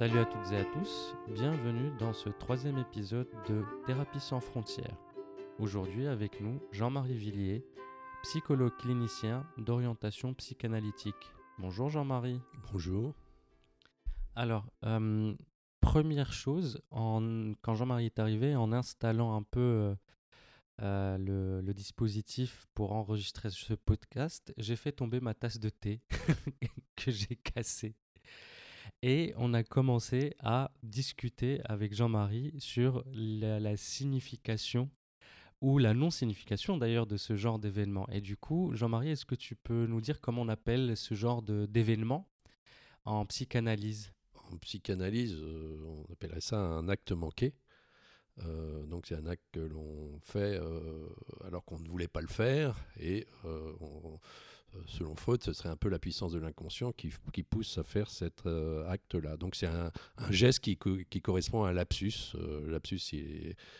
Salut à toutes et à tous, bienvenue dans ce troisième épisode de Thérapie sans frontières. Aujourd'hui avec nous Jean-Marie Villiers, psychologue clinicien d'orientation psychanalytique. Bonjour Jean-Marie. Bonjour. Alors, euh, première chose, en, quand Jean-Marie est arrivé, en installant un peu euh, euh, le, le dispositif pour enregistrer ce podcast, j'ai fait tomber ma tasse de thé que j'ai cassée. Et on a commencé à discuter avec Jean-Marie sur la, signification ou la non-signification d'ailleurs de ce genre d'événement. Et du coup, Jean-Marie, est-ce que tu peux nous dire comment on appelle ce genre d'événement en psychanalyse? En psychanalyse, euh, on appellerait ça un acte manqué. Euh, donc c'est un acte que l'on fait euh, alors qu'on ne voulait pas le faire et selon Freud, ce serait un peu la puissance de l'inconscient qui, pousse à faire cet euh, acte-là. Donc c'est un, geste qui, co- qui correspond à un lapsus. Euh, lapsus,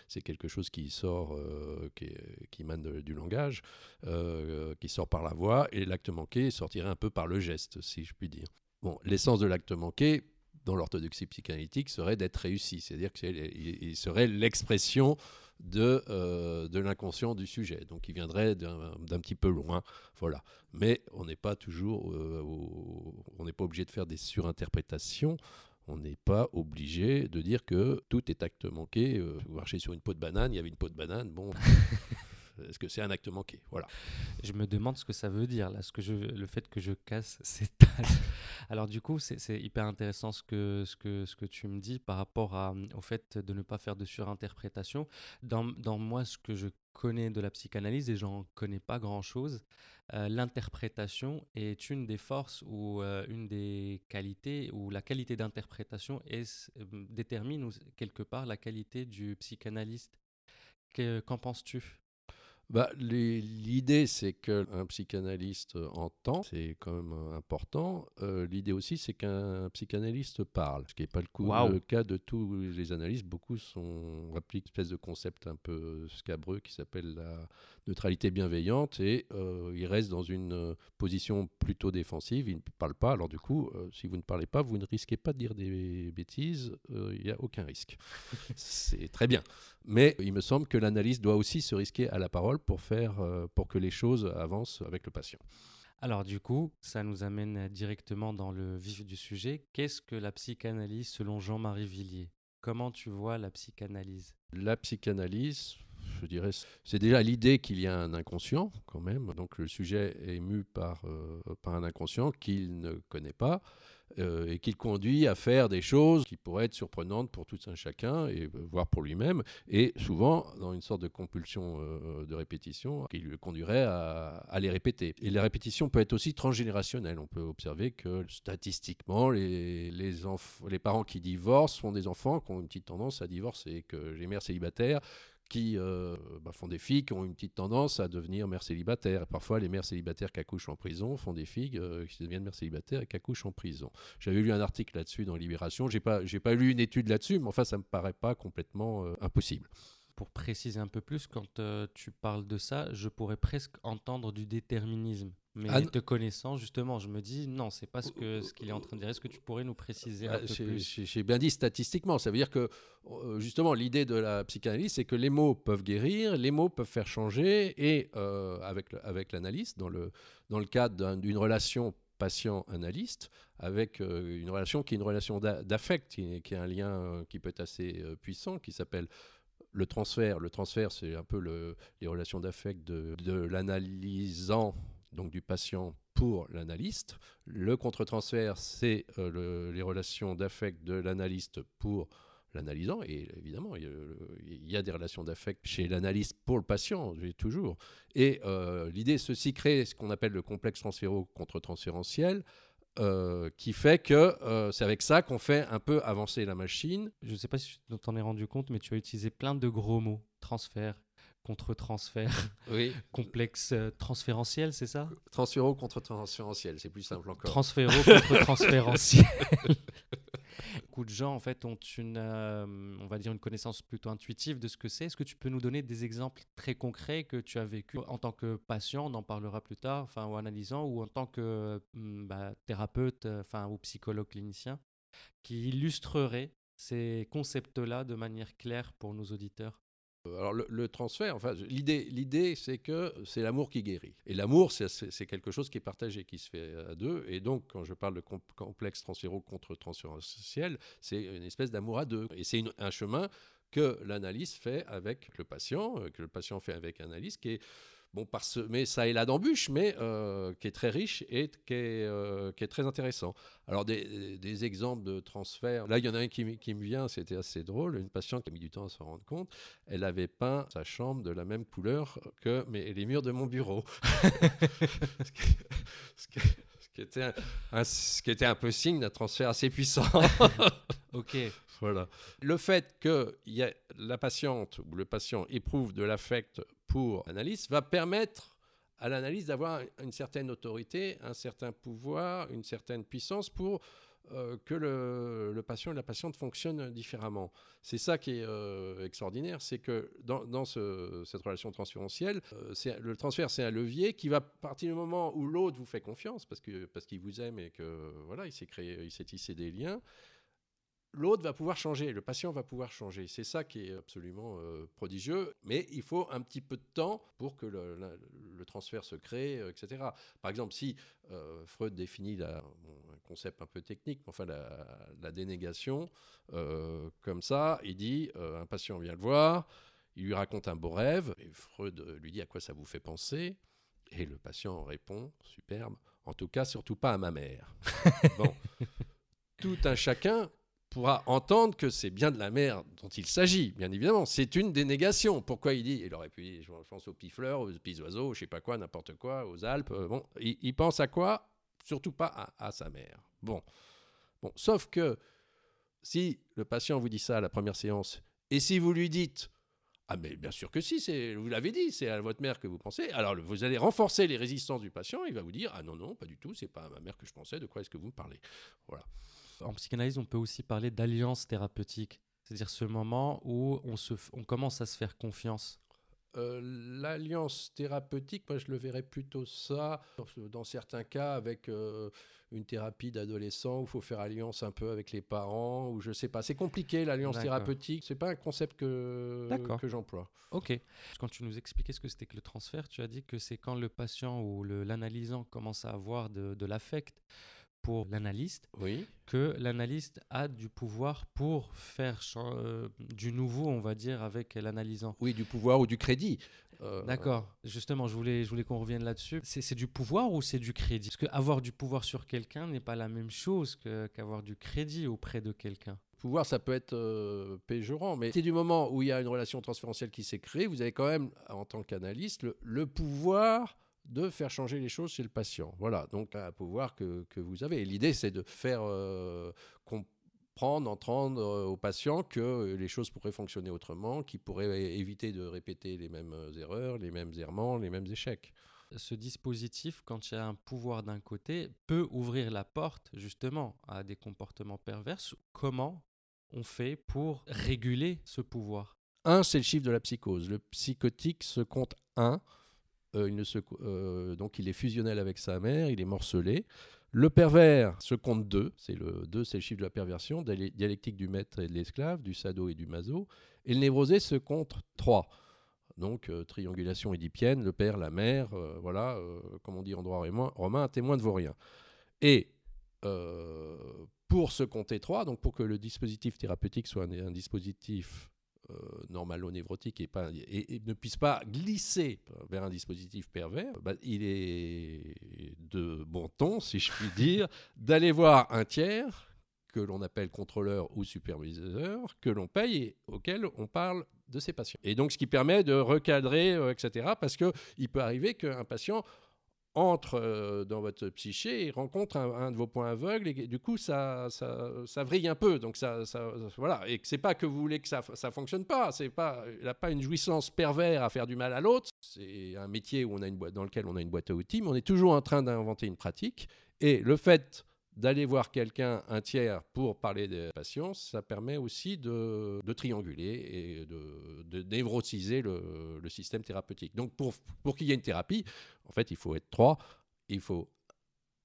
c'est quelque chose qui sort, euh, qui, qui émane du langage, euh, qui sort par la voix, et l'acte manqué sortirait un peu par le geste, si je puis dire. Bon, l'essence de l'acte manqué, dans l'orthodoxie psychanalytique, serait d'être réussi, c'est-à-dire qu'il serait l'expression de, euh, de l'inconscient du sujet. Donc il viendrait d'un petit peu loin, voilà. Mais on n'est pas toujours, euh, on n'est pas obligé de faire des surinterprétations. On n'est pas obligé de dire que tout est acte manqué. Euh, vous marchez sur une peau de banane, il y avait une peau de banane. Bon, est-ce que c'est un acte manqué? Voilà. Je me demande ce que ça veut dire, là, ce que le fait que je casse ces tasses. Alors du coup, c'est hyper intéressant ce que, tu me dis par rapport à, au fait de ne pas faire de surinterprétation. Dans, moi, ce que je connais de la psychanalyse, et j'en connais pas grand-chose, euh, l'interprétation est une des forces ou euh, une des qualités, ou la qualité d'interprétation euh, détermine quelque part la qualité du psychanalyste. Que- Qu'en penses-tu? Bah, L'idée, c'est qu'un psychanalyste entend, c'est quand même euh, important. Euh, L'idée aussi, c'est qu'un psychanalyste parle, ce qui n'est pas le, coup- Waouh. le cas de tous les analystes. Beaucoup sont, appliquent une espèce de concept un peu scabreux qui s'appelle la neutralité bienveillante et euh, ils restent dans une euh, position plutôt défensive, ils ne parlent pas. Alors du coup, euh, si vous ne parlez pas, vous ne risquez pas de dire des bêtises, euh, il n'y a aucun risque. c'est très bien. Mais il me semble que l'analyste doit aussi se risquer à la parole pour, faire, euh, pour que les choses avancent avec le patient. Alors du coup, ça nous amène directement dans le vif du sujet. Qu'est-ce que la psychanalyse selon Jean-Marie Villiers? Comment tu vois la psychanalyse? La psychanalyse, je dirais, c'est déjà l'idée qu'il y a un inconscient quand même. Donc le sujet est mu par, euh, par un inconscient qu'il ne connaît pas euh, et qui le conduit à faire des choses qui pourraient être surprenantes pour tout un chacun et euh, voire pour lui-même et souvent dans une sorte de compulsion euh, de répétition qui le conduirait à, les répéter. Et la répétition peut être aussi transgénérationnelle. On peut observer que statistiquement les, parents qui divorcent sont des enfants qui ont une petite tendance à divorcer que les mères célibataires qui euh, bah, font des filles qui ont une petite tendance à devenir mères célibataires. Et parfois, les mères célibataires qui accouchent en prison font des filles euh, qui deviennent mères célibataires et qui accouchent en prison. J'avais lu un article là-dessus dans Libération. J'ai pas, pas lu une étude là-dessus, mais enfin, ça me paraît pas complètement euh, impossible. Pour préciser un peu plus, quand euh, tu parles de ça, je pourrais presque entendre du déterminisme. Mais Ah, te connaissant, justement, je me dis, non, c'est pas ce que ce qu'il est en train de dire. Est-ce que tu pourrais nous préciser un Ah, peu j'ai- plus? J'ai j'ai bien dit statistiquement. Ça veut dire que, euh, justement, l'idée de la psychanalyse, c'est que les mots peuvent guérir, les mots peuvent faire changer, et euh, avec, avec l'analyste, dans le, dans le cadre d'un- d'une relation patient-analyste, avec euh, une relation qui est une relation d'a- d'affect, qui, est- qui est un lien qui peut être assez puissant, qui s'appelle le transfert. Le transfert, c'est un peu le- les relations d'affect de, de l'analysant, donc du patient pour l'analyste. Le contre-transfert, c'est euh, le- les relations d'affect de l'analyste pour l'analysant. Et évidemment, il y, a, des relations d'affect chez l'analyste pour le patient, toujours. Et euh, l'idée, ceci crée ce qu'on appelle le complexe transféro-contre-transférentiel, euh, qui fait que euh, c'est avec ça qu'on fait un peu avancer la machine. Je ne sais pas si tu t'en es rendu compte, mais tu as utilisé plein de gros mots. Transfert, contre-transfert, Oui. complexe euh, transférentiel, c'est ça? Transféro-contre-transférentiel, c'est plus simple encore. Transféro contre transférentiel. Beaucoup de gens en fait ont une, euh, on va dire une connaissance plutôt intuitive de ce que c'est. Est-ce que tu peux nous donner des exemples très concrets que tu as vécu en tant que patient, on en parlera plus tard, enfin ou analysant, ou en tant que hum, bah, thérapeute, euh, enfin ou psychologue clinicien qui illustrerait ces concepts-là de manière claire pour nos auditeurs? Alors le, transfert, enfin l'idée, l'idée c'est que c'est l'amour qui guérit. Et l'amour, c'est, quelque chose qui est partagé, qui se fait à deux. Et donc quand je parle de complexe transféro contre transférentiel, c'est une espèce d'amour à deux. Et c'est un chemin que l'analyse fait avec le patient, euh, que le patient fait avec l'analyse, qui est bon, mais ça est là d'embûche, mais euh, qui est très riche et qui est, euh, qui est très intéressant. Alors, des, des, exemples de transferts. Là, il y en a un qui, qui me vient, c'était assez drôle. Une patiente qui a mis du temps à se rendre compte, elle avait peint sa chambre de la même couleur que mais, les murs de mon bureau. ce, qui, était un, ce qui était un peu signe d'un transfert assez puissant. ok. Voilà. Le fait que y a la patiente ou le patient éprouve de l'affect pour l'analyste va permettre à l'analyse d'avoir une certaine autorité, un certain pouvoir, une certaine puissance pour euh, que le, patient et la patiente fonctionnent différemment. C'est ça qui est euh, extraordinaire, c'est que dans, cette relation transférentielle, euh, le transfert, c'est un levier qui va, partir du moment où l'autre vous fait confiance, parce qu'il parce qu'il vous aime et que voilà, il s'est créé, il s'est tissé des liens, l'autre va pouvoir changer, le patient va pouvoir changer. C'est ça qui est absolument euh, prodigieux, mais il faut un petit peu de temps pour que le, transfert se crée, euh, etc. Par exemple, si euh, Freud définit un concept un peu technique, enfin la, dénégation, comme ça, il dit, un patient vient le voir, il lui raconte un beau rêve, et Freud lui dit à quoi ça vous fait penser, et le patient répond, superbe, en tout cas, surtout pas à ma mère. bon. Tout un chacun pourra entendre que c'est bien de la mer dont il s'agit, bien évidemment. C'est une dénégation. Pourquoi il dit Il aurait pu dire, je pense aux pifleurs, aux petits oiseaux, je sais pas quoi, n'importe quoi, aux Alpes. Euh, bon, il, pense à quoi? Surtout pas à, sa mère. Bon. bon. Sauf que si le patient vous dit ça à la première séance, et si vous lui dites ah mais bien sûr que si, vous l'avez dit, c'est à votre mère que vous pensez. Alors vous allez renforcer les résistances du patient, il va vous dire ah non non pas du tout, c'est pas à ma mère que je pensais. De quoi est-ce que vous me parlez? Voilà. En psychanalyse, on peut aussi parler d'alliance thérapeutique, c'est-à-dire ce moment où on, se, on commence à se faire confiance. Euh, l'alliance thérapeutique, moi je le verrais plutôt ça, dans certains cas avec euh, une thérapie d'adolescent où il faut faire alliance un peu avec les parents, ou je sais pas. C'est compliqué l'alliance thérapeutique, c'est pas un concept que, que j'emploie. Ok. Quand tu nous expliquais ce que c'était que le transfert, tu as dit que c'est quand le patient ou l'analysant commence à avoir de, de l'affect pour l'analyste, oui. que l'analyste a du pouvoir pour faire euh, du nouveau, on va dire, avec l'analysant. Oui, du pouvoir ou du crédit. Euh, D'accord. Justement, je voulais, je voulais qu'on revienne là-dessus. C'est du pouvoir ou c'est du crédit? Parce qu'avoir du pouvoir sur quelqu'un n'est pas la même chose qu'avoir du crédit auprès de quelqu'un. Pouvoir, ça peut être euh, péjorant, mais c'est du moment où il y a une relation transférentielle qui s'est créée, vous avez quand même, en tant qu'analyste, le pouvoir de faire changer les choses chez le patient. Voilà, donc un pouvoir que, que vous avez. L'idée, c'est de faire euh, comprendre, entendre euh, au patient que les choses pourraient fonctionner autrement, qu'il pourrait éviter de répéter les mêmes erreurs, les mêmes errements, les mêmes échecs. Ce dispositif, quand il y a un pouvoir d'un côté, peut ouvrir la porte justement à des comportements pervers. Comment on fait pour réguler ce pouvoir? Un, c'est le chiffre de la psychose. Le psychotique se compte un euh, se, euh, donc il est fusionnel avec sa mère, il est morcelé. Le pervers se compte deux, c'est le 2 c'est le chiffre de la perversion, dialectique du maître et de l'esclave, du sado et du maso. Et le névrosé se compte 3. Donc euh, triangulation édipienne, le père, la mère, voilà, comme on dit en droit romain, un témoin de vaurien. Et pour se compter 3, donc pour que le dispositif thérapeutique soit un dispositif euh, normalo-névrotique et, pas, et, ne puisse pas glisser vers un dispositif pervers, bah, il est de bon ton, si je puis dire, d'aller voir un tiers que l'on appelle contrôleur ou superviseur, que l'on paye et auquel on parle de ses patients. Et donc, ce qui permet de recadrer, euh, etc., parce qu'il peut arriver qu'un patient entre euh, dans votre psyché et rencontre un, de vos points aveugles et du coup ça, ça, ça vrille un peu. Donc ça, ça voilà. Et c'est pas que vous voulez que ça ça fonctionne pas. C'est pas il n'a pas une jouissance pervers à faire du mal à l'autre. C'est un métier où on a une boîte dans lequel on a une boîte à outils mais on est toujours en train d'inventer une pratique. Et le fait d'aller voir quelqu'un, un tiers, pour parler des patients, ça permet aussi de, trianguler et de, névrotiser le, système thérapeutique. Donc pour, pour qu'il y ait une thérapie, en fait, il faut être trois. Il faut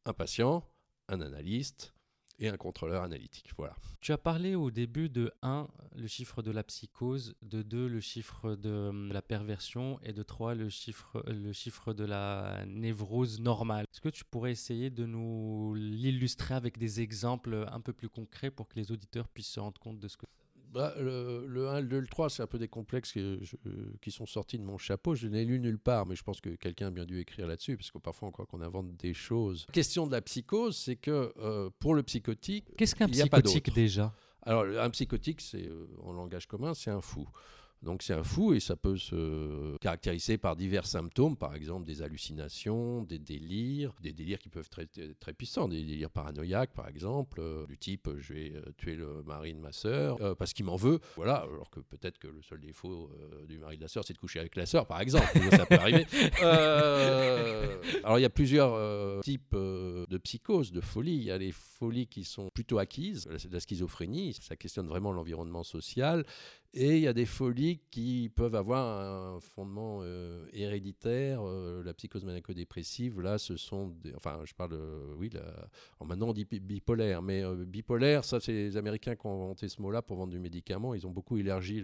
un patient, un analyste et un contrôleur analytique. Voilà. Tu as parlé au début de 1, le chiffre de la psychose, de 2, le chiffre de la perversion, et de 3, le chiffre, le chiffre de la névrose normale. Est-ce que tu pourrais essayer de nous l'illustrer avec des exemples un peu plus concrets pour que les auditeurs puissent se rendre compte de ce que bah, le, 1, le 2, le 3, c'est un peu des complexes qui sont sortis de mon chapeau. Je n'ai lu nulle part, mais je pense que quelqu'un a bien dû écrire là-dessus, parce que parfois on croit qu'on invente des choses. La question de la psychose, c'est que euh, pour le psychotique. Qu'est-ce qu'un psychotique déjà? Alors, un psychotique, c'est euh, en langage commun, c'est un fou. Donc c'est un fou et ça peut se caractériser par divers symptômes, par exemple des hallucinations, des délires, des délires qui peuvent être très, très puissants, des délires paranoïaques par exemple, euh, du type je vais euh, tuer le mari de ma sœur euh, parce qu'il m'en veut, voilà, alors que peut-être que le seul défaut du mari de la sœur c'est de coucher avec la sœur par exemple, ça peut arriver. alors il y a plusieurs types de psychose, de folie, il y a les folies qui sont plutôt acquises, la schizophrénie, ça questionne vraiment l'environnement social, et il y a des folies qui peuvent avoir un fondement euh, héréditaire. Euh, la psychose maniaco-dépressive, là, ce sont des, Enfin, je parle. oui, maintenant on dit bipolaire, mais euh, bipolaire, ça, c'est les Américains qui ont inventé ce mot-là pour vendre du médicament. Ils ont beaucoup élargi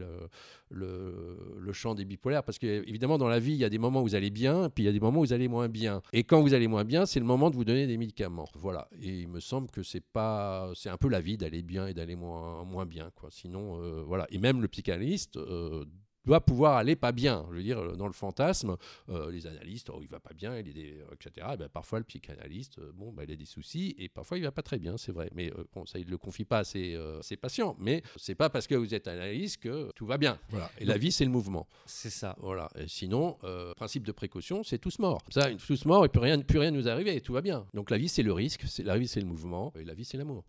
le, le, champ des bipolaires parce qu'évidemment, dans la vie, il y a des moments où vous allez bien, puis il y a des moments où vous allez moins bien. Et quand vous allez moins bien, c'est le moment de vous donner des médicaments. Voilà. Et il me semble que c'est pas. C'est un peu la vie d'aller bien et d'aller moins, moins bien, quoi. Sinon, voilà. Et même le psychanalyste euh, doit pouvoir aller pas bien. Je veux dire, dans le fantasme, euh, les analystes, oh, il va pas bien, il est etc. Et ben, parfois, le psychanalyste, euh, bon, ben, il a des soucis et parfois, il va pas très bien, c'est vrai. Mais bon, ça, il ne le confie pas à ses, ses patients. Mais c'est pas parce que vous êtes analyste que tout va bien. Voilà. Et la vie, c'est le mouvement. C'est ça. Voilà. Et sinon, principe de précaution, c'est tous morts. Ça, tous morts, il peut rien, plus rien nous arriver, tout va bien. Donc la vie, c'est le risque, la vie, c'est le mouvement, et la vie, c'est l'amour.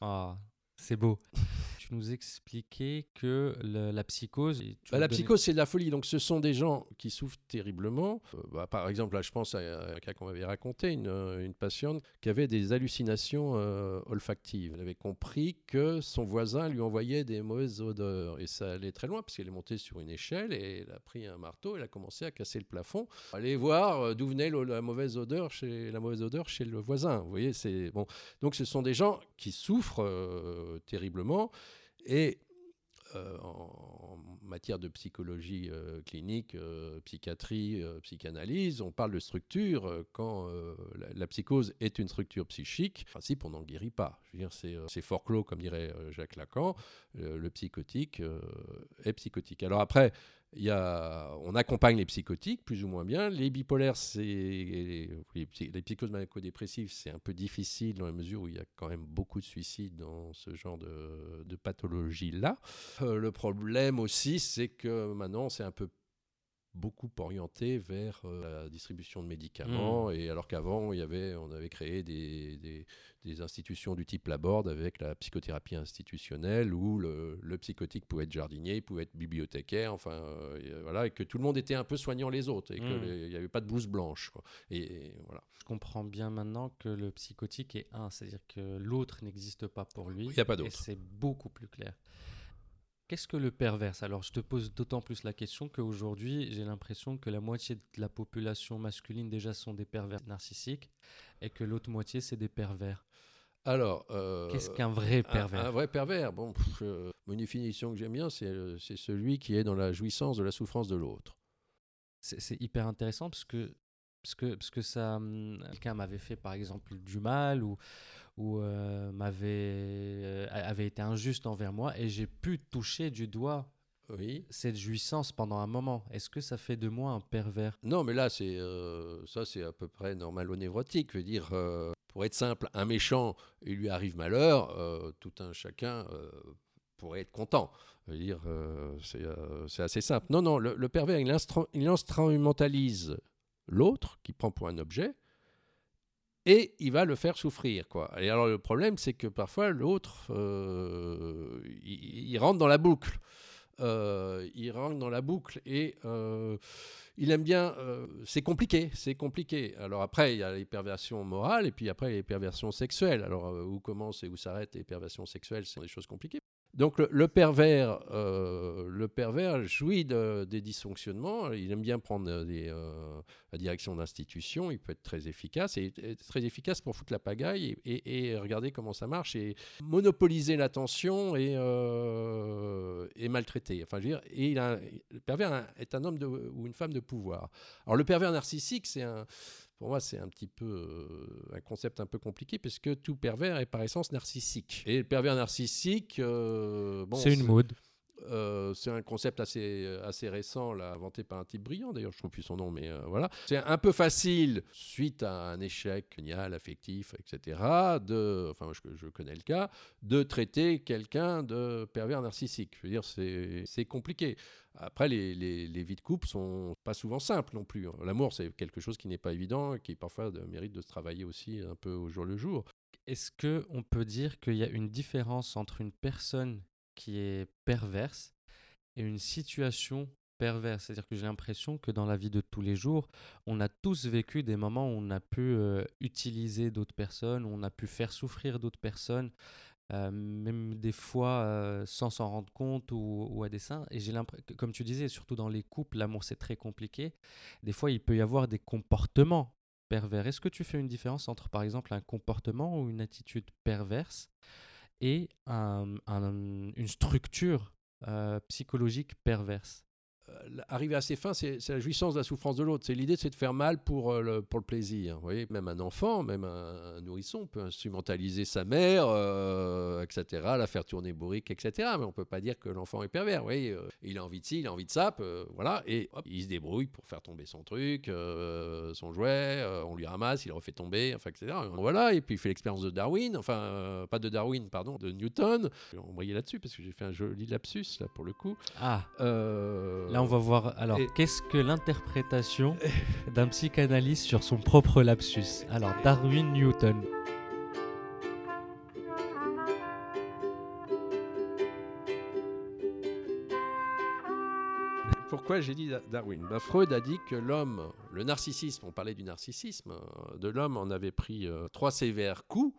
Ah, c'est beau tu nous expliquais que la psychose. Bah, la psychose, c'est de la folie. Donc, ce sont des gens qui souffrent terriblement. Euh, bah, par exemple, là, je pense à un cas qu'on m'avait raconté, une, une, patiente qui avait des hallucinations euh, olfactives. Elle avait compris que son voisin lui envoyait des mauvaises odeurs. Et ça allait très loin, parce qu'elle est montée sur une échelle et elle a pris un marteau, elle a commencé à casser le plafond. Aller voir euh, d'où venait la mauvaise odeur chez la mauvaise odeur chez le voisin. Vous voyez, c'est bon. Donc, ce sont des gens qui souffrent terriblement et euh, en, matière de psychologie euh, clinique, euh, psychiatrie, psychanalyse, on parle de structure. Quand la, psychose est une structure psychique, en principe, on n'en guérit pas. Je veux dire, c'est fort clos, comme dirait Jacques Lacan. le psychotique est psychotique. Alors après, on accompagne les psychotiques plus ou moins bien. Les bipolaires, les, psychoses maniaco-dépressives, c'est un peu difficile dans la mesure où il y a quand même beaucoup de suicides dans ce genre de, de pathologie-là. Euh, le problème aussi, c'est que maintenant, c'est un peu beaucoup orienté vers euh, la distribution de médicaments. Mmh. Et alors qu'avant, il y avait, on avait créé des, des, institutions du type Laborde avec la psychothérapie institutionnelle où le, psychotique pouvait être jardinier, pouvait être bibliothécaire, enfin euh, voilà, et que tout le monde était un peu soignant les autres et qu'il mmh. n'y avait pas de blouse blanche. Et, voilà. Je comprends bien maintenant que le psychotique est un, c'est-à-dire que l'autre n'existe pas pour lui. Il n'y a pas d'autre. Et c'est beaucoup plus clair. Qu'est-ce que le perverse? Alors, je te pose d'autant plus la question qu'aujourd'hui, j'ai l'impression que la moitié de la population masculine déjà sont des pervers narcissiques et que l'autre moitié, c'est des pervers. Alors, euh, qu'est-ce qu'un vrai pervers? un, vrai pervers, bon, une définition que j'aime bien, euh, c'est celui qui est dans la jouissance de la souffrance de l'autre. C'est hyper intéressant parce que parce que, parce que ça, hum, quelqu'un m'avait fait par exemple du mal ou, ou euh, m'avait euh, avait été injuste envers moi et j'ai pu toucher du doigt oui. cette jouissance pendant un moment. Est-ce que ça fait de moi un pervers? Non, mais là, c'est euh, ça, c'est à peu près normal au névrotique. Je veux dire, pour être simple, un méchant, il lui arrive malheur, tout un chacun pourrait être content. Je veux dire, c'est assez simple. Non, non, le, pervers, il, il instrumentalise l'autre, qui prend pour un objet, et il va le faire souffrir. Quoi. Et alors le problème, c'est que parfois l'autre, euh, il, rentre dans la boucle. Euh, il rentre dans la boucle et euh, il aime bien. c'est compliqué, c'est compliqué. Alors après, il y a les perversions morales et puis après les perversions sexuelles. Alors où commencent et où s'arrêtent les perversions sexuelles, c'est des choses compliquées. Donc le, pervers, euh, le pervers jouit des dysfonctionnements. Il aime bien prendre la direction d'institutions. Il peut être très efficace et, très efficace pour foutre la pagaille et, regarder comment ça marche et monopoliser l'attention et, maltraiter. Enfin, je veux dire, et le pervers est un homme ou une femme de pouvoir. Alors le pervers narcissique, c'est un pour moi, c'est un petit peu euh, un concept un peu compliqué puisque tout pervers est par essence narcissique. Et le pervers narcissique, euh, bon, c'est une mode. Euh, c'est un concept assez, assez récent, là, inventé par un type brillant, d'ailleurs, je ne trouve plus son nom, mais voilà. C'est un peu facile, suite à un échec génial, affectif, etc., de, enfin, je, connais le cas, de traiter quelqu'un de pervers narcissique. Je veux dire, c'est compliqué. Après, les, vies de couple sont pas souvent simples non plus. Hein. L'amour, c'est quelque chose qui n'est pas évident, qui parfois mérite de se travailler aussi un peu au jour le jour. Est-ce que on peut dire qu'il y a une différence entre une personne qui est perverse et une situation perverse C'est-à-dire que j'ai l'impression que dans la vie de tous les jours, on a tous vécu des moments où on a pu euh, utiliser d'autres personnes, où on a pu faire souffrir d'autres personnes, euh, même des fois euh, sans s'en rendre compte ou, à dessein. Et j'ai l'impression, comme tu disais, surtout dans les couples, l'amour c'est très compliqué. Des fois, il peut y avoir des comportements pervers. Est-ce que tu fais une différence entre, par exemple, un comportement ou une attitude perverse? Et une structure euh, psychologique perverse arriver à ses fins, c'est la jouissance de la souffrance de l'autre. C'est l'idée, c'est de faire mal pour euh, le, pour le plaisir. Vous voyez, même un enfant, même un, nourrisson peut instrumentaliser sa mère, euh, etc., la faire tourner bourrique, etc. Mais on peut pas dire que l'enfant est pervers. Vous voyez, il a envie de ci, il a envie de ça, voilà, et il se débrouille pour faire tomber son truc, son jouet, on lui ramasse, il le refait tomber, enfin, etc. Voilà, et puis il fait l'expérience de Darwin, enfin, pas de Darwin, pardon, de Newton. Je vais embrayer là-dessus parce que j'ai fait un joli lapsus, là, pour le coup. Ah on va voir. Alors, qu'est-ce que l'interprétation d'un psychanalyste sur son propre lapsus? Alors, Darwin Newton. Pourquoi j'ai dit Darwin? Bah, Freud a dit que l'homme, le narcissisme, on parlait du narcissisme, euh, de l'homme en avait pris euh, trois sévères coups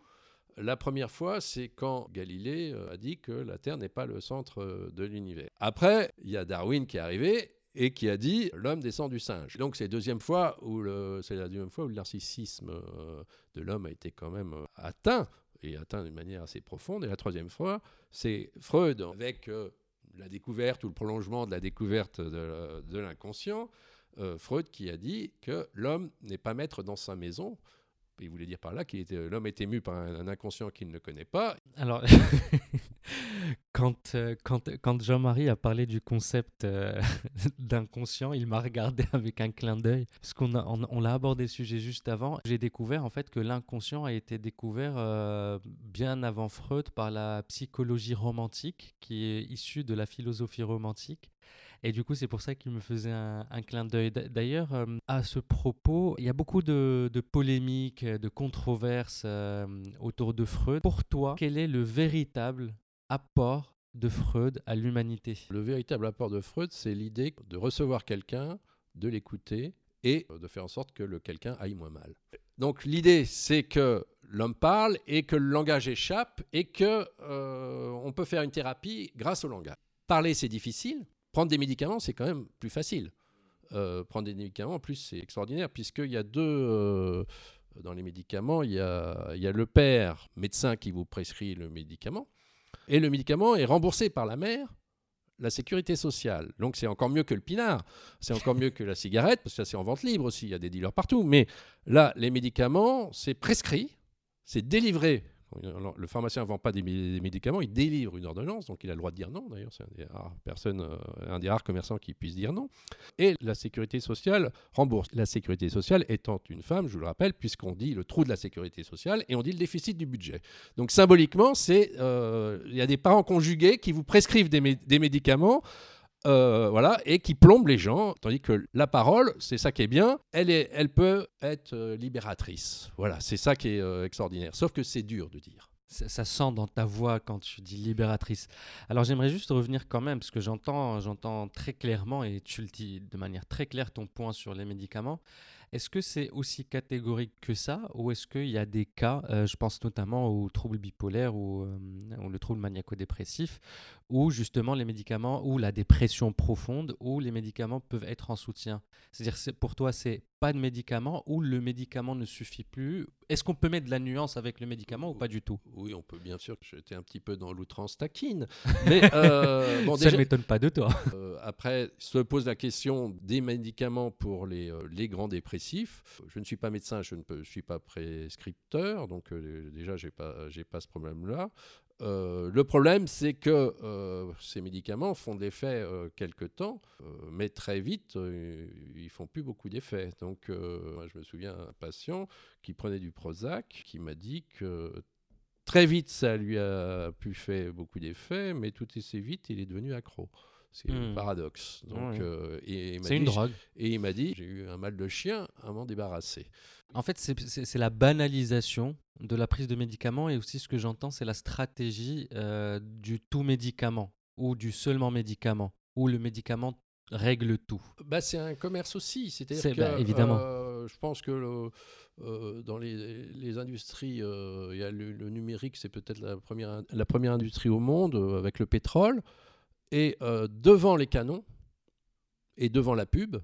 la première fois, c'est quand Galilée euh, a dit que la Terre n'est pas le centre euh, de l'univers. Après, il y a Darwin qui est arrivé et qui a dit l'homme descend du singe. Donc c'est la deuxième fois où le, la deuxième fois où le narcissisme euh, de l'homme a été quand même atteint et atteint d'une manière assez profonde. Et la troisième fois, c'est Freud avec la découverte ou le prolongement de la découverte de l'inconscient. Freud qui a dit que l'homme n'est pas maître dans sa maison, il voulait dire par là que l'homme est ému par un, inconscient qu'il ne connaît pas. Alors, quand, euh, quand, quand Jean-Marie a parlé du concept euh, d'inconscient, il m'a regardé avec un clin d'œil, parce qu'on on, l'a abordé le sujet juste avant. J'ai découvert en fait que l'inconscient a été découvert euh, bien avant Freud par la psychologie romantique, qui est issue de la philosophie romantique. Et du coup, c'est pour ça qu'il me faisait un, clin d'œil. D'ailleurs, euh, à ce propos, il y a beaucoup de, polémiques, de controverses euh, autour de Freud. Pour toi, quel est le véritable apport de Freud à l'humanité? Le véritable apport de Freud, c'est l'idée de recevoir quelqu'un, de l'écouter et de faire en sorte que le quelqu'un aille moins mal. Donc l'idée, c'est que l'homme parle et que le langage échappe et que euh, on peut faire une thérapie grâce au langage. Parler, c'est difficile. Prendre des médicaments, c'est quand même plus facile. Euh, prendre des médicaments, en plus, c'est extraordinaire, puisqu'il y a deux. Euh, dans les médicaments, il y, a, il y, a, le père médecin qui vous prescrit le médicament, et le médicament est remboursé par la mère, la sécurité sociale. Donc c'est encore mieux que le pinard, c'est encore mieux que la cigarette, parce que ça c'est en vente libre aussi, il y a des dealers partout. Mais là, les médicaments, c'est prescrit, c'est délivré le pharmacien ne vend pas des, médicaments, il délivre une ordonnance, donc il a le droit de dire non. D'ailleurs, c'est un des rares personnes, euh, un des rares commerçants qui puisse dire non. Et la sécurité sociale rembourse. La sécurité sociale étant une femme, je vous le rappelle, puisqu'on dit le trou de la sécurité sociale et on dit le déficit du budget. Donc symboliquement, euh, il y a des parents conjugués qui vous prescrivent des médicaments euh, voilà, et qui plombe les gens, tandis que la parole, c'est ça qui est bien, elle, est, elle peut être euh, libératrice. Voilà, c'est ça qui est euh, extraordinaire. Sauf que c'est dur de dire. Ça, sent dans ta voix quand tu dis libératrice. Alors j'aimerais juste revenir quand même, parce que j'entends, j'entends très clairement, et tu le dis de manière très claire, ton point sur les médicaments. Est-ce que c'est aussi catégorique que ça ou est-ce qu'il y a des cas, je pense notamment aux troubles bipolaires ou, ou le trouble maniaco-dépressif, où justement les médicaments ou la dépression profonde, où les médicaments peuvent être en soutien C'est-à-dire c'est- pour toi, c'est pas de médicament ou le médicament ne suffit plus Est-ce qu'on peut mettre de la nuance avec le médicament ou pas du tout? Oui, on peut bien sûr. J'étais un petit peu dans l'outrance taquine. Mais euh, bon, Ça ne m'étonne pas de toi. euh, après, se pose la question des médicaments pour les, euh, les grands dépressifs. Je ne suis pas médecin, je ne peux- je suis pas prescripteur, donc déjà, j'ai pas, j'ai pas ce problème-là. Euh, le problème, c'est que euh, ces médicaments font de l'effet euh, quelque temps, euh, mais très vite, ils font plus beaucoup d'effet. Donc, moi, je me souviens d'un patient qui prenait du Prozac, qui m'a dit que très vite, ça lui a pu faire beaucoup d'effets, mais tout assez vite, il est devenu accro. C'est le paradoxe. Donc, euh, et C'est une dit- drogue. Et il m'a dit, j'ai eu un mal de chien à m'en débarrasser. En fait, c'est- la banalisation de la prise de médicaments et aussi ce que j'entends, c'est la stratégie euh, du tout médicament ou du seulement médicament, où le médicament règle tout. Bah, c'est un commerce aussi. C'est- C'est-à-dire que bah, évidemment. euh, je pense que le- euh, dans les, les industries, euh, il y a le, le numérique, c'est peut-être la première, la première industrie au monde avec le pétrole. Et euh, devant les canons et devant la pub,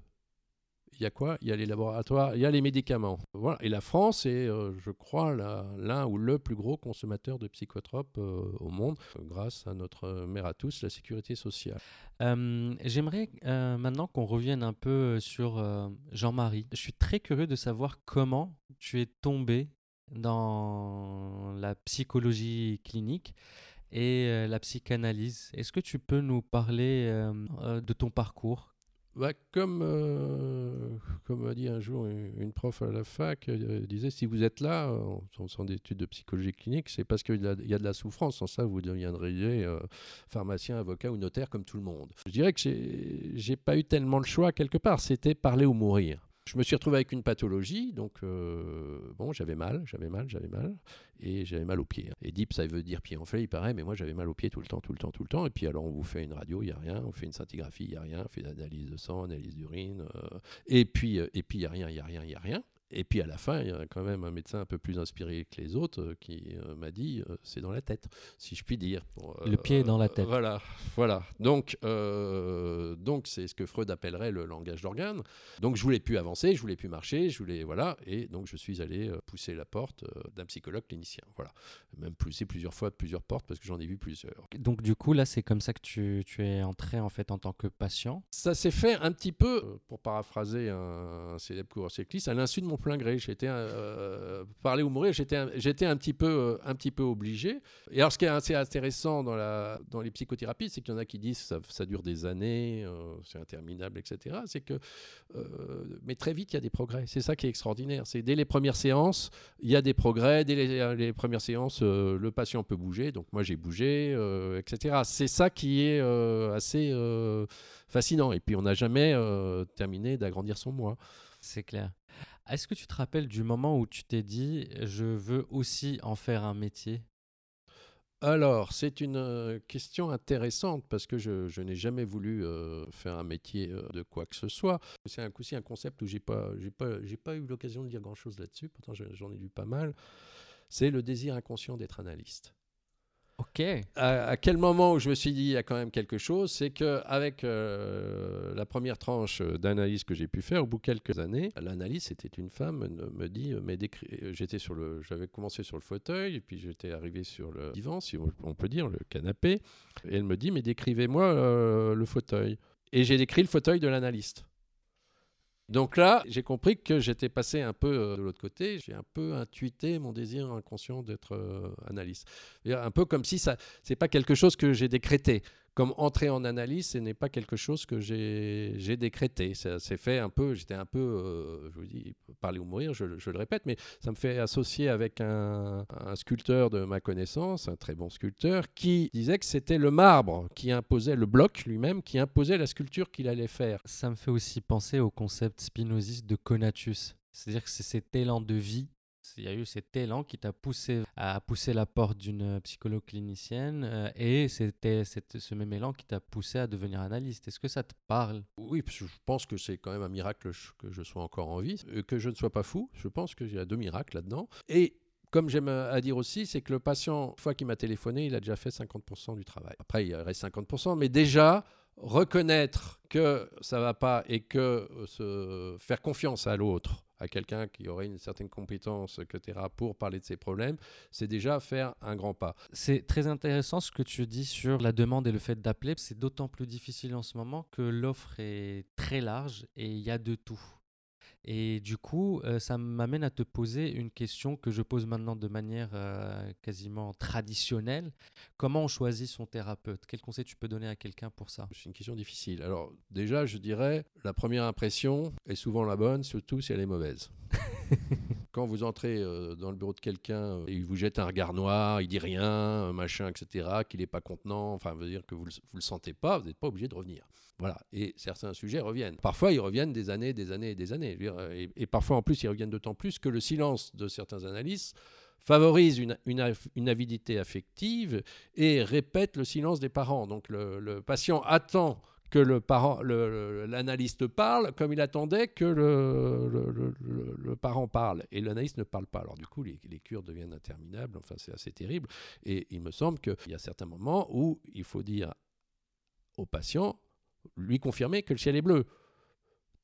il y a quoi? Il y a les laboratoires, il y a les médicaments. Et la France est, euh, je crois, l'un ou le plus gros consommateur de psychotropes euh, au monde, grâce à notre mère à tous, la sécurité sociale. J'aimerais maintenant qu'on revienne un peu sur Jean-Marie. Je suis très curieux de savoir comment tu es tombé dans la psychologie clinique et euh, la psychanalyse. Est-ce que tu peux nous parler euh, euh, de ton parcours? Bah, comme, euh, comme m'a dit un jour une, prof à la fac, euh, disait si vous êtes là, en en faisant des études de psychologie clinique, c'est parce qu'il y, a- a de la souffrance. Sans ça, vous deviendriez pharmacien, avocat ou notaire comme tout le monde. Je dirais que j'ai pas eu tellement le choix quelque part. C'était parler ou mourir. Je me suis retrouvé avec une pathologie, donc euh, bon, j'avais mal, j'avais mal, j'avais mal, et j'avais mal aux pieds. Et deep, ça veut dire pied enflé, il paraît, mais moi j'avais mal aux pieds tout le temps, tout le temps, tout le temps. Et puis alors on vous fait une radio, il n'y a rien, on fait une scintigraphie, il n'y a rien, on fait une analyse de sang, analyse d'urine, euh, et puis euh, et puis il n'y a rien, il n'y a rien, il n'y a rien. Et puis à la fin, il y a quand même un médecin un peu plus inspiré que les autres euh, qui euh, m'a dit euh, c'est dans la tête, si je puis dire. Le pied est dans la tête. Voilà, voilà. Donc donc c'est ce que Freud appellerait le langage d'organe. Donc je voulais plus avancer, je voulais plus marcher, je voulais voilà, et donc je suis allé pousser la porte d'un psychologue clinicien. Voilà, même pousser plusieurs fois plusieurs portes parce que j'en ai vu plusieurs. Donc du coup, là, c'est comme ça que tu, tu es entré en fait en tant que patient? Ça s'est fait un petit peu, pour paraphraser un, un célèbre coureur cycliste, à l'insu de mon plein gré. J'étais euh, parler ou mourir, j'étais un, j'étais un petit peu euh, un petit peu obligé. Et alors ce qui est assez intéressant dans les psychothérapies, c'est qu'il y en a qui disent ça, ça dure des années, euh, c'est interminable, etc. C'est que euh, mais très vite il y a des progrès. C'est ça qui est extraordinaire. C'est dès les premières séances, il y a des progrès. Dès les, premières séances, le patient peut bouger. Donc moi j'ai bougé, etc. C'est ça qui est assez fascinant. Et puis on n'a jamais terminé d'agrandir son moi. C'est clair. Est-ce que tu te rappelles du moment où tu t'es dit je veux aussi en faire un métier? Alors, c'est une euh, question intéressante parce que je, n'ai jamais voulu euh, faire un métier euh, de quoi que ce soit. C'est aussi un concept où j'ai pas, pas, eu l'occasion de dire grand-chose là-dessus. Pourtant, je- j'en ai lu pas mal. C'est le désir inconscient d'être analyste. Ok. à, quel moment où je me suis dit il y a quand même quelque chose, c'est que avec euh, la première tranche d'analyse que j'ai pu faire au bout de quelques années, l'analyse c'était une femme me, dit euh, mais euh, j'étais sur le j'avais commencé sur le fauteuil et puis j'étais arrivé sur le divan si on peut dire le canapé et elle me dit mais décrivez-moi euh, le fauteuil et j'ai décrit le fauteuil de l'analyste. Donc là, j'ai compris que j'étais passé un peu euh, de l'autre côté. J'ai un peu intuité mon désir inconscient d'être euh, analyste. Un peu comme si ça, c'est pas quelque chose que j'ai décrété. Comme entrer en analyse, ce n'est pas quelque chose que j'ai décrété. Ça s'est fait un peu, j'étais un peu, euh, je vous dis, parler ou mourir, je, je le répète, mais ça me fait associer avec un, un sculpteur de ma connaissance, un très bon sculpteur, qui disait que c'était le marbre qui imposait, le bloc lui-même, qui imposait la sculpture qu'il allait faire. Ça me fait aussi penser au concept spinoziste de conatus. C'est-à-dire que c'est cet élan de vie il y a eu cet élan qui t'a poussé à pousser la porte d'une psychologue clinicienne euh, et c'était ce même élan qui t'a poussé à devenir analyste. Est-ce que ça te parle? Oui, je pense que c'est quand même un miracle que je sois encore en vie, euh, que je ne sois pas fou. Je pense qu'il y a deux miracles là-dedans. Et comme j'aime à dire aussi, c'est que le patient, une fois qu'il m'a téléphoné, il a déjà fait 50% du travail. Après, il reste 50%, mais déjà, reconnaître que ça va pas et que euh, faire confiance à l'autre, à quelqu'un qui aurait une certaine compétence, etc., pour parler de ses problèmes, c'est déjà faire un grand pas. C'est très intéressant ce que tu dis sur la demande et le fait d'appeler. C'est d'autant plus difficile en ce moment que l'offre est très large et il y a de tout. Et du coup, euh, ça m'amène à te poser une question que je pose maintenant de manière euh, quasiment traditionnelle. Comment on choisit son thérapeute? Quel conseil tu peux donner à quelqu'un pour ça? C'est une question difficile. Alors déjà, je dirais, la première impression est souvent la bonne, surtout si elle est mauvaise. Quand vous entrez euh, dans le bureau de quelqu'un et il vous jette un regard noir, il dit rien, machin, etc., qu'il n'est pas contenant, enfin, veut dire que vous ne le, le sentez pas, vous n'êtes pas obligé de revenir. Voilà. Et certains sujets reviennent. Parfois, ils reviennent des années, des années et des années. Et, parfois, en plus, ils reviennent d'autant plus que le silence de certains analystes favorise une, avidité affective et répète le silence des parents. Donc, le, patient attend que le parent, l'analyste parle comme il attendait que le, parent parle. Et l'analyste ne parle pas. Alors du coup, les, les cures deviennent interminables. Enfin, c'est assez terrible. Et il me semble qu'il y a certains moments où il faut dire au patient, lui confirmer que le ciel est bleu.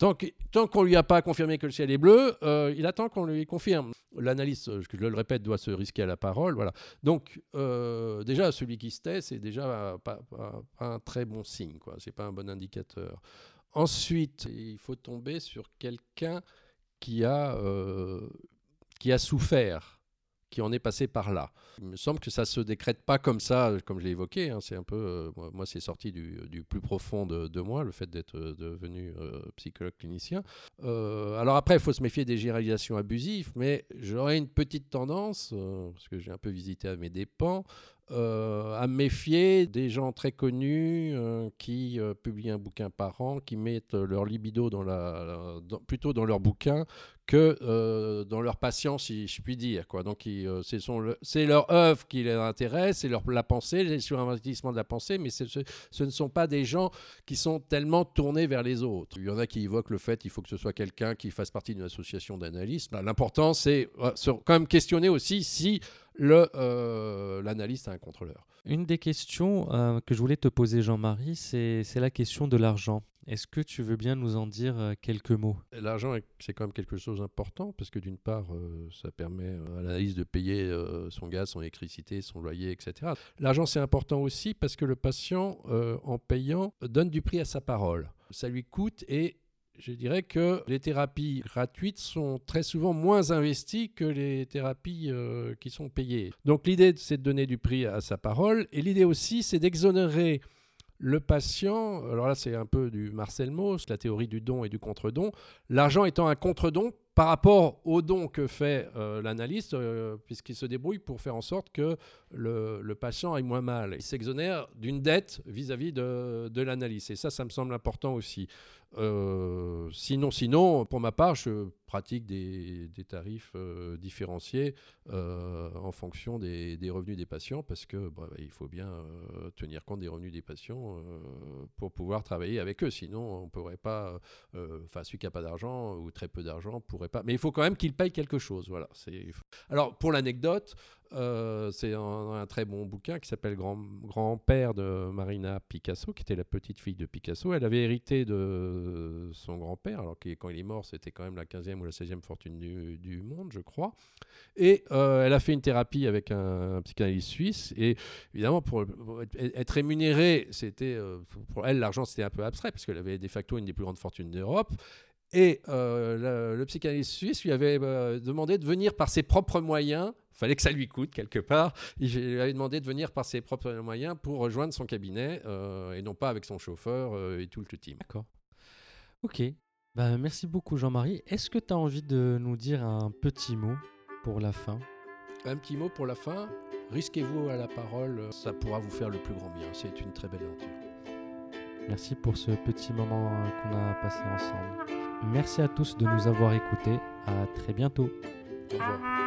Tant qu'on ne lui a pas confirmé que le ciel est bleu, euh, il attend qu'on lui confirme. L'analyste, je le répète, doit se risquer à la parole. Voilà. Donc, euh, déjà, celui qui se tait, c'est déjà pas, un très bon signe. Ce n'est pas un bon indicateur. Ensuite, il faut tomber sur quelqu'un euh, qui a souffert qui en est passé par là. Il me semble que ça se décrète pas comme ça, comme je l'ai évoqué. Hein. c'est un peu, euh, moi, c'est sorti du, plus profond de, moi, le fait d'être euh, devenu euh, psychologue clinicien. alors après, il faut se méfier des généralisations abusives, mais j'aurais une petite tendance, parce que j'ai un peu visité à mes dépens, à me méfier des gens très connus qui publient un bouquin par an, qui mettent leur libido plutôt dans leur bouquin que euh, dans leur patience, si je puis dire. Quoi. Donc, euh, c'est leur œuvre qui les intéresse, c'est leur, la pensée, les surinvestissement de la pensée, mais ce, ne sont pas des gens qui sont tellement tournés vers les autres. Il y en a qui évoquent le fait qu'il faut que ce soit quelqu'un qui fasse partie d'une association d'analystes. L'important, c'est euh, quand même questionner aussi si l'analyste a un contrôleur. Une des questions que je voulais te poser, Jean-Marie, c'est la question de l'argent. Est-ce que tu veux bien nous en dire euh, quelques mots? L'argent, c'est quand même quelque chose d'important parce que d'une part, euh, ça permet euh, à l'analyse de payer son gaz, son électricité, son loyer, etc. L'argent, c'est important aussi parce que le patient, en payant, donne du prix à sa parole. Ça lui coûte et je dirais que les thérapies gratuites sont très souvent moins investies que les thérapies qui sont payées. Donc l'idée, c'est de donner du prix à sa parole et l'idée aussi, c'est d'exonérer le patient, alors là c'est un peu du Marcel Mauss, la théorie du don et du contre-don, l'argent étant un contre-don par rapport au don que fait euh, l'analyste, euh, puisqu'il se débrouille pour faire en sorte que le, patient aille moins mal. Il s'exonère d'une dette vis-à-vis de, de l'analyste. Et ça, ça me semble important aussi. Euh, sinon, sinon, pour ma part, je pratique des, tarifs euh, différenciés euh, en fonction des, revenus des patients parce que bah, il faut bien tenir compte des revenus des patients pour pouvoir travailler avec eux. Sinon, on pourrait pas. Enfin, celui qui n'a pas d'argent ou très peu d'argent pourrait pas. Mais il faut quand même qu'il paye quelque chose. Voilà. Alors, pour l'anecdote, euh, c'est un, très bon bouquin qui s'appelle Grand-père de Marina Picasso, qui était la petite fille de Picasso. Elle avait hérité de son grand-père, alors que quand il est mort, c'était quand même la 15e ou la 16e fortune du, monde, je crois. Et euh, elle a fait une thérapie avec un, psychanalyste suisse. Et évidemment, pour, être, rémunérée, c'était euh, pour elle, l'argent, c'était un peu abstrait, parce qu'elle avait de facto une des plus grandes fortunes d'Europe. Et le, le, psychanalyste suisse lui avait demandé de venir par ses propres moyens fallait que ça lui coûte quelque part. Il lui avait demandé de venir par ses propres moyens pour rejoindre son cabinet euh, et non pas avec son chauffeur euh, et tout le team. D'accord. Ok. Bah, merci beaucoup Jean-Marie. Est-ce que tu as envie de nous dire un petit mot pour la fin? Un petit mot pour la fin. Risquez-vous à la parole, ça pourra vous faire le plus grand bien. C'est une très belle aventure. Merci pour ce petit moment qu'on a passé ensemble. Merci à tous de nous avoir écoutés. À très bientôt. Au.